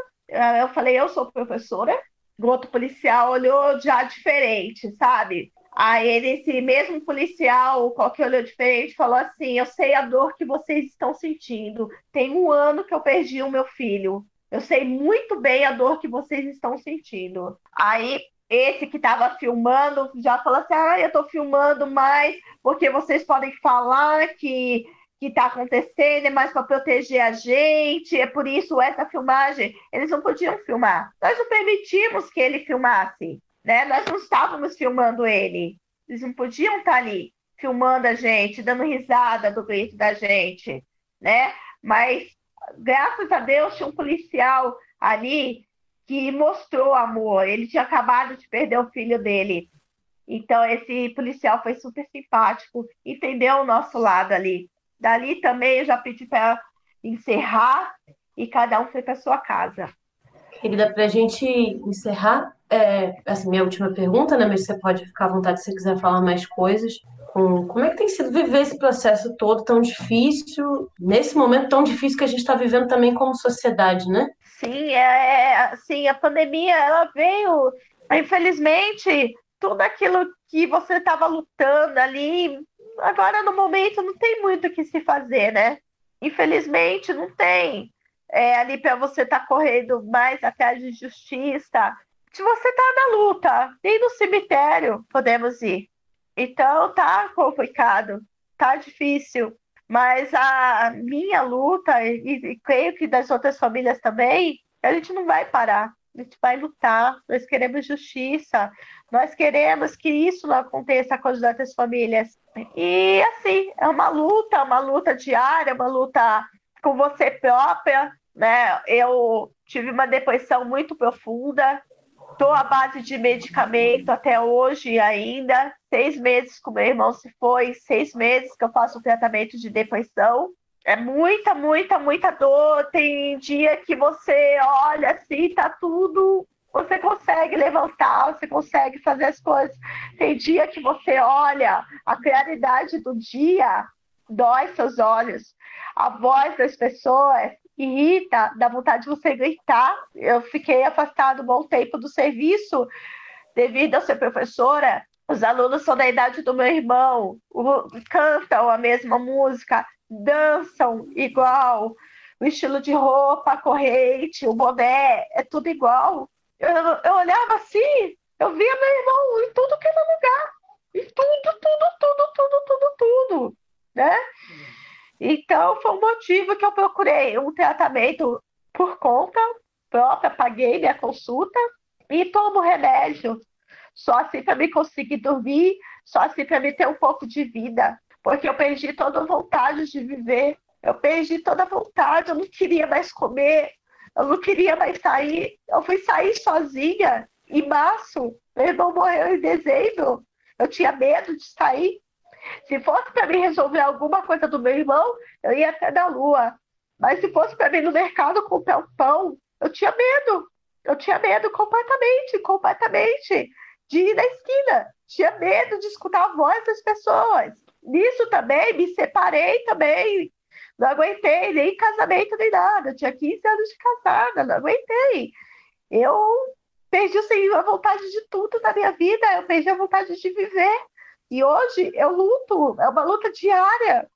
S4: Eu falei: Eu sou professora. O outro policial olhou já diferente, sabe? Aí ele, esse mesmo policial, qual que olhou diferente, falou assim: Eu sei a dor que vocês estão sentindo. Tem um ano que eu perdi o meu filho. Eu sei muito bem a dor que vocês estão sentindo. Aí esse que estava filmando já falou assim: Ah, eu estou filmando mais porque vocês podem falar que que está acontecendo, é mais para proteger a gente, é por isso essa filmagem, eles não podiam filmar. Nós não permitimos que ele filmasse, né? Nós não estávamos filmando ele. Eles não podiam estar tá ali filmando a gente, dando risada do grito da gente, né? Mas graças a Deus tinha um policial ali que mostrou amor. Ele tinha acabado de perder o filho dele. Então esse policial foi super simpático, entendeu o nosso lado ali. Dali também eu já pedi para encerrar e cada um foi para sua casa.
S5: Querida, para a gente encerrar, é, essa minha última pergunta, né? Mas você pode ficar à vontade se você quiser falar mais coisas. Com, como é que tem sido viver esse processo todo tão difícil, nesse momento tão difícil que a gente está vivendo também como sociedade, né?
S4: Sim, é, assim, a pandemia ela veio, infelizmente, tudo aquilo que você estava lutando ali agora no momento não tem muito o que se fazer, né? Infelizmente não tem. É, ali para você estar tá correndo mais atrás de justiça. Se você está na luta, nem no cemitério podemos ir. Então tá complicado, tá difícil. Mas a minha luta, e, e creio que das outras famílias também, a gente não vai parar. A gente vai lutar, nós queremos justiça, nós queremos que isso não aconteça com as outras famílias. E assim, é uma luta, uma luta diária, uma luta com você própria, né? Eu tive uma depressão muito profunda, estou à base de medicamento até hoje ainda. Seis meses que o meu irmão se foi, seis meses que eu faço tratamento de depressão. É muita, muita, muita dor. Tem dia que você olha assim, tá tudo você consegue levantar, você consegue fazer as coisas. Tem dia que você olha, a claridade do dia dói seus olhos, a voz das pessoas irrita, dá vontade de você gritar. Eu fiquei afastado um bom tempo do serviço devido a ser professora. Os alunos são da idade do meu irmão, cantam a mesma música, dançam igual, o estilo de roupa, a corrente, o boné, é tudo igual. Eu, eu olhava assim, eu via meu irmão em tudo que era lugar. Em tudo, tudo, tudo, tudo, tudo, tudo. Né? Então, foi um motivo que eu procurei um tratamento por conta própria, paguei minha consulta e tomo remédio. Só assim para me conseguir dormir, só assim para me ter um pouco de vida. Porque eu perdi toda a vontade de viver. Eu perdi toda a vontade, eu não queria mais comer, eu não queria mais sair. Eu fui sair sozinha em março. Meu irmão morreu em dezembro. Eu tinha medo de sair. Se fosse para mim resolver alguma coisa do meu irmão, eu ia até da lua. Mas se fosse para mim no mercado comprar um pão, eu tinha medo. Eu tinha medo completamente, completamente de ir na esquina. Tinha medo de escutar a voz das pessoas. Nisso também me separei também Não aguentei, nem casamento, nem nada. Eu tinha 15 anos de casada, não aguentei. Eu perdi assim, a vontade de tudo na minha vida, eu perdi a vontade de viver. E hoje eu luto, é uma luta diária,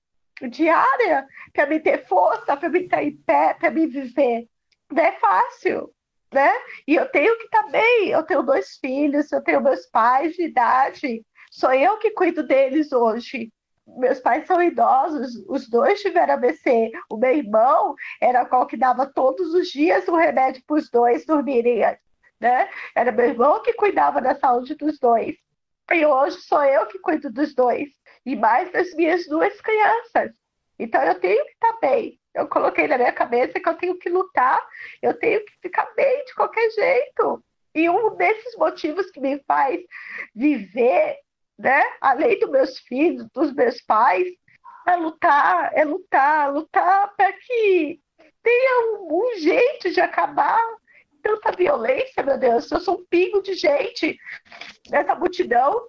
S4: diária, para me ter força, para me estar em pé, para me viver. Não é fácil, né? E eu tenho que estar bem, eu tenho dois filhos, eu tenho meus pais de idade, sou eu que cuido deles hoje. Meus pais são idosos, os dois tiveram ABC. O meu irmão era qual que dava todos os dias o remédio para os dois dormirem, né? Era meu irmão que cuidava da saúde dos dois. E hoje sou eu que cuido dos dois. E mais das minhas duas crianças. Então eu tenho que estar bem. Eu coloquei na minha cabeça que eu tenho que lutar, eu tenho que ficar bem de qualquer jeito. E um desses motivos que me faz viver né? Além dos meus filhos, dos meus pais, é lutar, é lutar, lutar para que tenha um, um, jeito de acabar tanta violência, meu Deus. Eu sou um pingo de gente nessa multidão,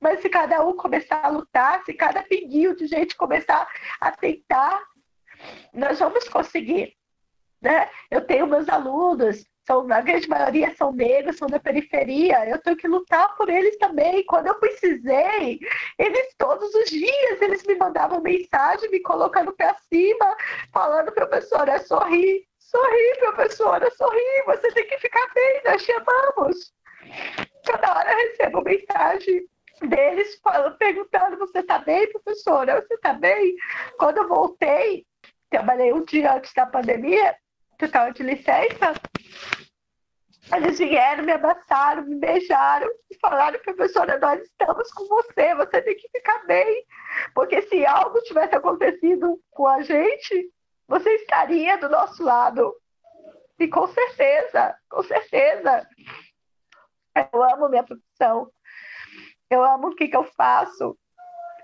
S4: mas se cada um começar a lutar, se cada pinguinho de gente começar a tentar, nós vamos conseguir. Né? Eu tenho meus alunos, são, a grande maioria são negros, são da periferia. Eu tenho que lutar por eles também. Quando eu precisei, eles todos os dias eles me mandavam mensagem, me colocando para cima, falando, professora, sorri, sorri, professora, sorri, você tem que ficar bem, nós te amamos. Toda hora eu recebo mensagem deles perguntando, você está bem, professora? Você está bem? Quando eu voltei, trabalhei um dia antes da pandemia, estava de licença, eles vieram, me abraçaram, me beijaram e falaram, professora, nós estamos com você, você tem que ficar bem. Porque se algo tivesse acontecido com a gente, você estaria do nosso lado. E com certeza, com certeza. Eu amo minha profissão. Eu amo o que, que eu faço.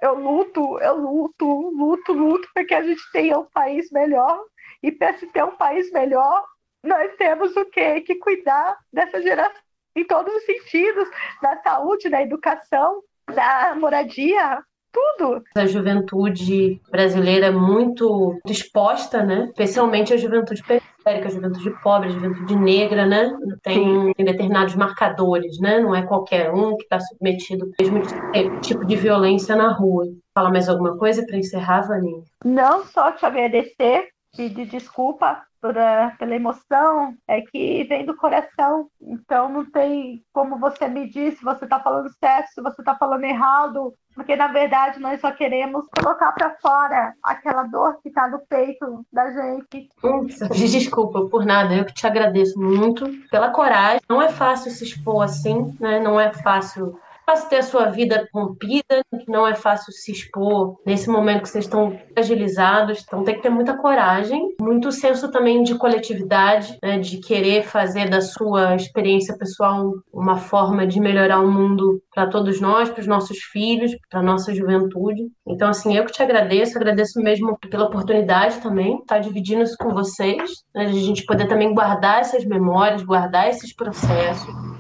S4: Eu luto, eu luto, luto, luto para que a gente tenha um país melhor. E para se ter um país melhor, nós temos o quê? Que cuidar dessa geração em todos os sentidos, da saúde, da educação, da moradia, tudo.
S5: A juventude brasileira é muito disposta, né? Especialmente a juventude periférica, a juventude pobre, a juventude negra, né? Tem, tem determinados marcadores, né? Não é qualquer um que está submetido ao mesmo tipo de violência na rua. Fala mais alguma coisa para encerrar, Vaninha?
S4: Não só te agradecer, pedir desculpa pela emoção é que vem do coração. Então não tem como você medir se você está falando certo, se você está falando errado, porque na verdade nós só queremos colocar para fora aquela dor que está no peito da gente.
S5: desculpa por nada, eu que te agradeço muito pela coragem. Não é fácil se expor assim, né? Não é fácil fácil ter a sua vida rompida, não é fácil se expor nesse momento que vocês estão fragilizados, então tem que ter muita coragem, muito senso também de coletividade, né, de querer fazer da sua experiência pessoal uma forma de melhorar o mundo para todos nós, para os nossos filhos, para nossa juventude. Então, assim, eu que te agradeço, agradeço mesmo pela oportunidade também, estar tá dividindo isso com vocês, né, de a gente poder também guardar essas memórias, guardar esses processos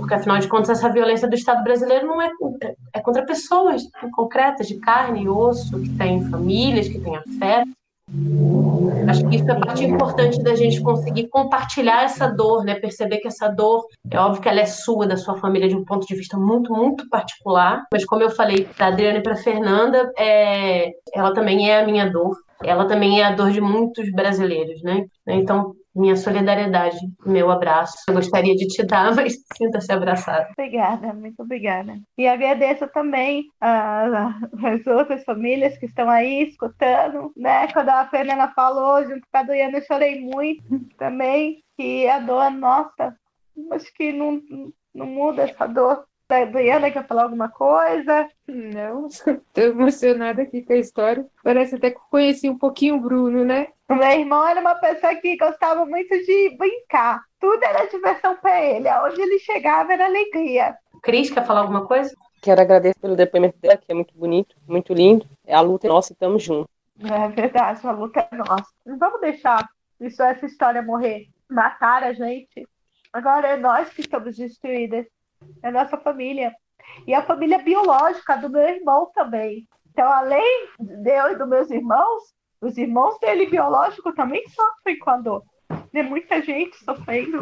S5: porque afinal de contas essa violência do Estado brasileiro não é, é contra pessoas concretas, de carne e osso, que têm famílias, que têm afeto. Acho que isso é parte importante da gente conseguir compartilhar essa dor, né? Perceber que essa dor, é óbvio que ela é sua, da sua família, de um ponto de vista muito, muito particular. Mas como eu falei para Adriana e para Fernanda, é... ela também é a minha dor. Ela também é a dor de muitos brasileiros, né? Então, minha solidariedade, meu abraço. Eu gostaria de te dar, (laughs) mas sinta-se abraçada.
S4: Obrigada, muito obrigada. E agradeço também as outras famílias que estão aí escutando, né? Quando a Fernanda falou, junto com a Diana, eu chorei muito também, que a dor nossa, acho que não, não muda essa dor. A Diana quer falar alguma coisa?
S6: Não, (laughs) estou emocionada aqui com a história. Parece até que conheci um pouquinho o Bruno, né?
S4: O meu irmão era uma pessoa que gostava muito de brincar. Tudo era diversão para ele. Aonde ele chegava era alegria.
S5: Cris, quer falar alguma coisa?
S7: Quero agradecer pelo depoimento dela, que é muito bonito, muito lindo. É a luta é nossa e estamos juntos.
S4: É verdade, a luta é nossa. Não vamos deixar isso, essa história morrer, matar a gente. Agora é nós que estamos destruídas. É a nossa família. E a família biológica do meu irmão também. Então, além de eu e dos meus irmãos, Os irmãos dele biológicos também sofrem quando tem muita gente sofrendo.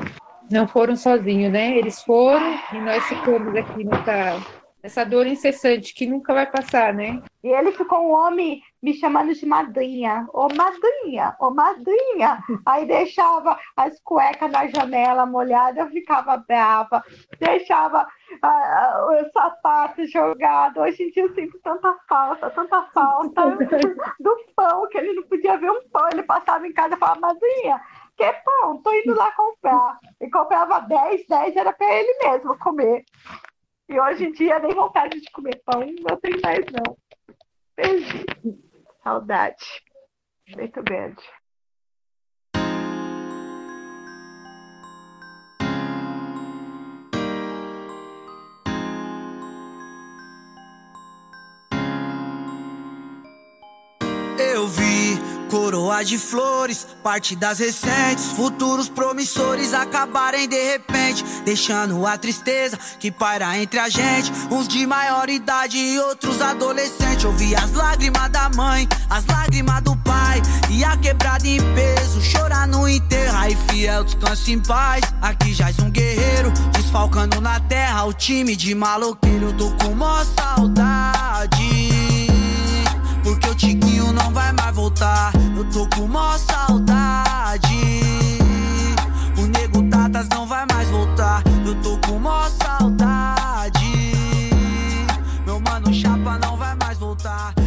S6: Não foram sozinhos, né? Eles foram e nós ficamos aqui nessa, nessa dor incessante que nunca vai passar, né?
S4: E ele ficou um homem me chamando de madrinha. Ô madrinha, ô madrinha. Aí deixava as cuecas na janela molhada, eu ficava brava. Deixava ah, o sapato jogado. Hoje em dia eu sinto tanta falta, tanta falta (laughs) do pão, que ele não podia ver um pão. Ele passava em casa e falava, madrinha, que pão? Tô indo lá comprar. E comprava 10, 10 era para ele mesmo comer. E hoje em dia nem vontade de comer pão não tem mais, não. Perdi. Saudade. Muito grande.
S8: Coroa de flores, parte das recentes, futuros promissores acabarem de repente, deixando a tristeza que paira entre a gente. Uns de maior idade e outros adolescentes. Eu vi as lágrimas da mãe, as lágrimas do pai, e a quebrada em peso, chorar no enterro. Aí fiel, descanse em paz. Aqui jaz um guerreiro, desfalcando na terra o time de maloqueiro. Eu tô com mó saudade. Porque o Não vai mais voltar. Eu tô com mó saudade. O nego Tatas não vai mais voltar. Eu tô com mó saudade. Meu mano Chapa não vai mais voltar.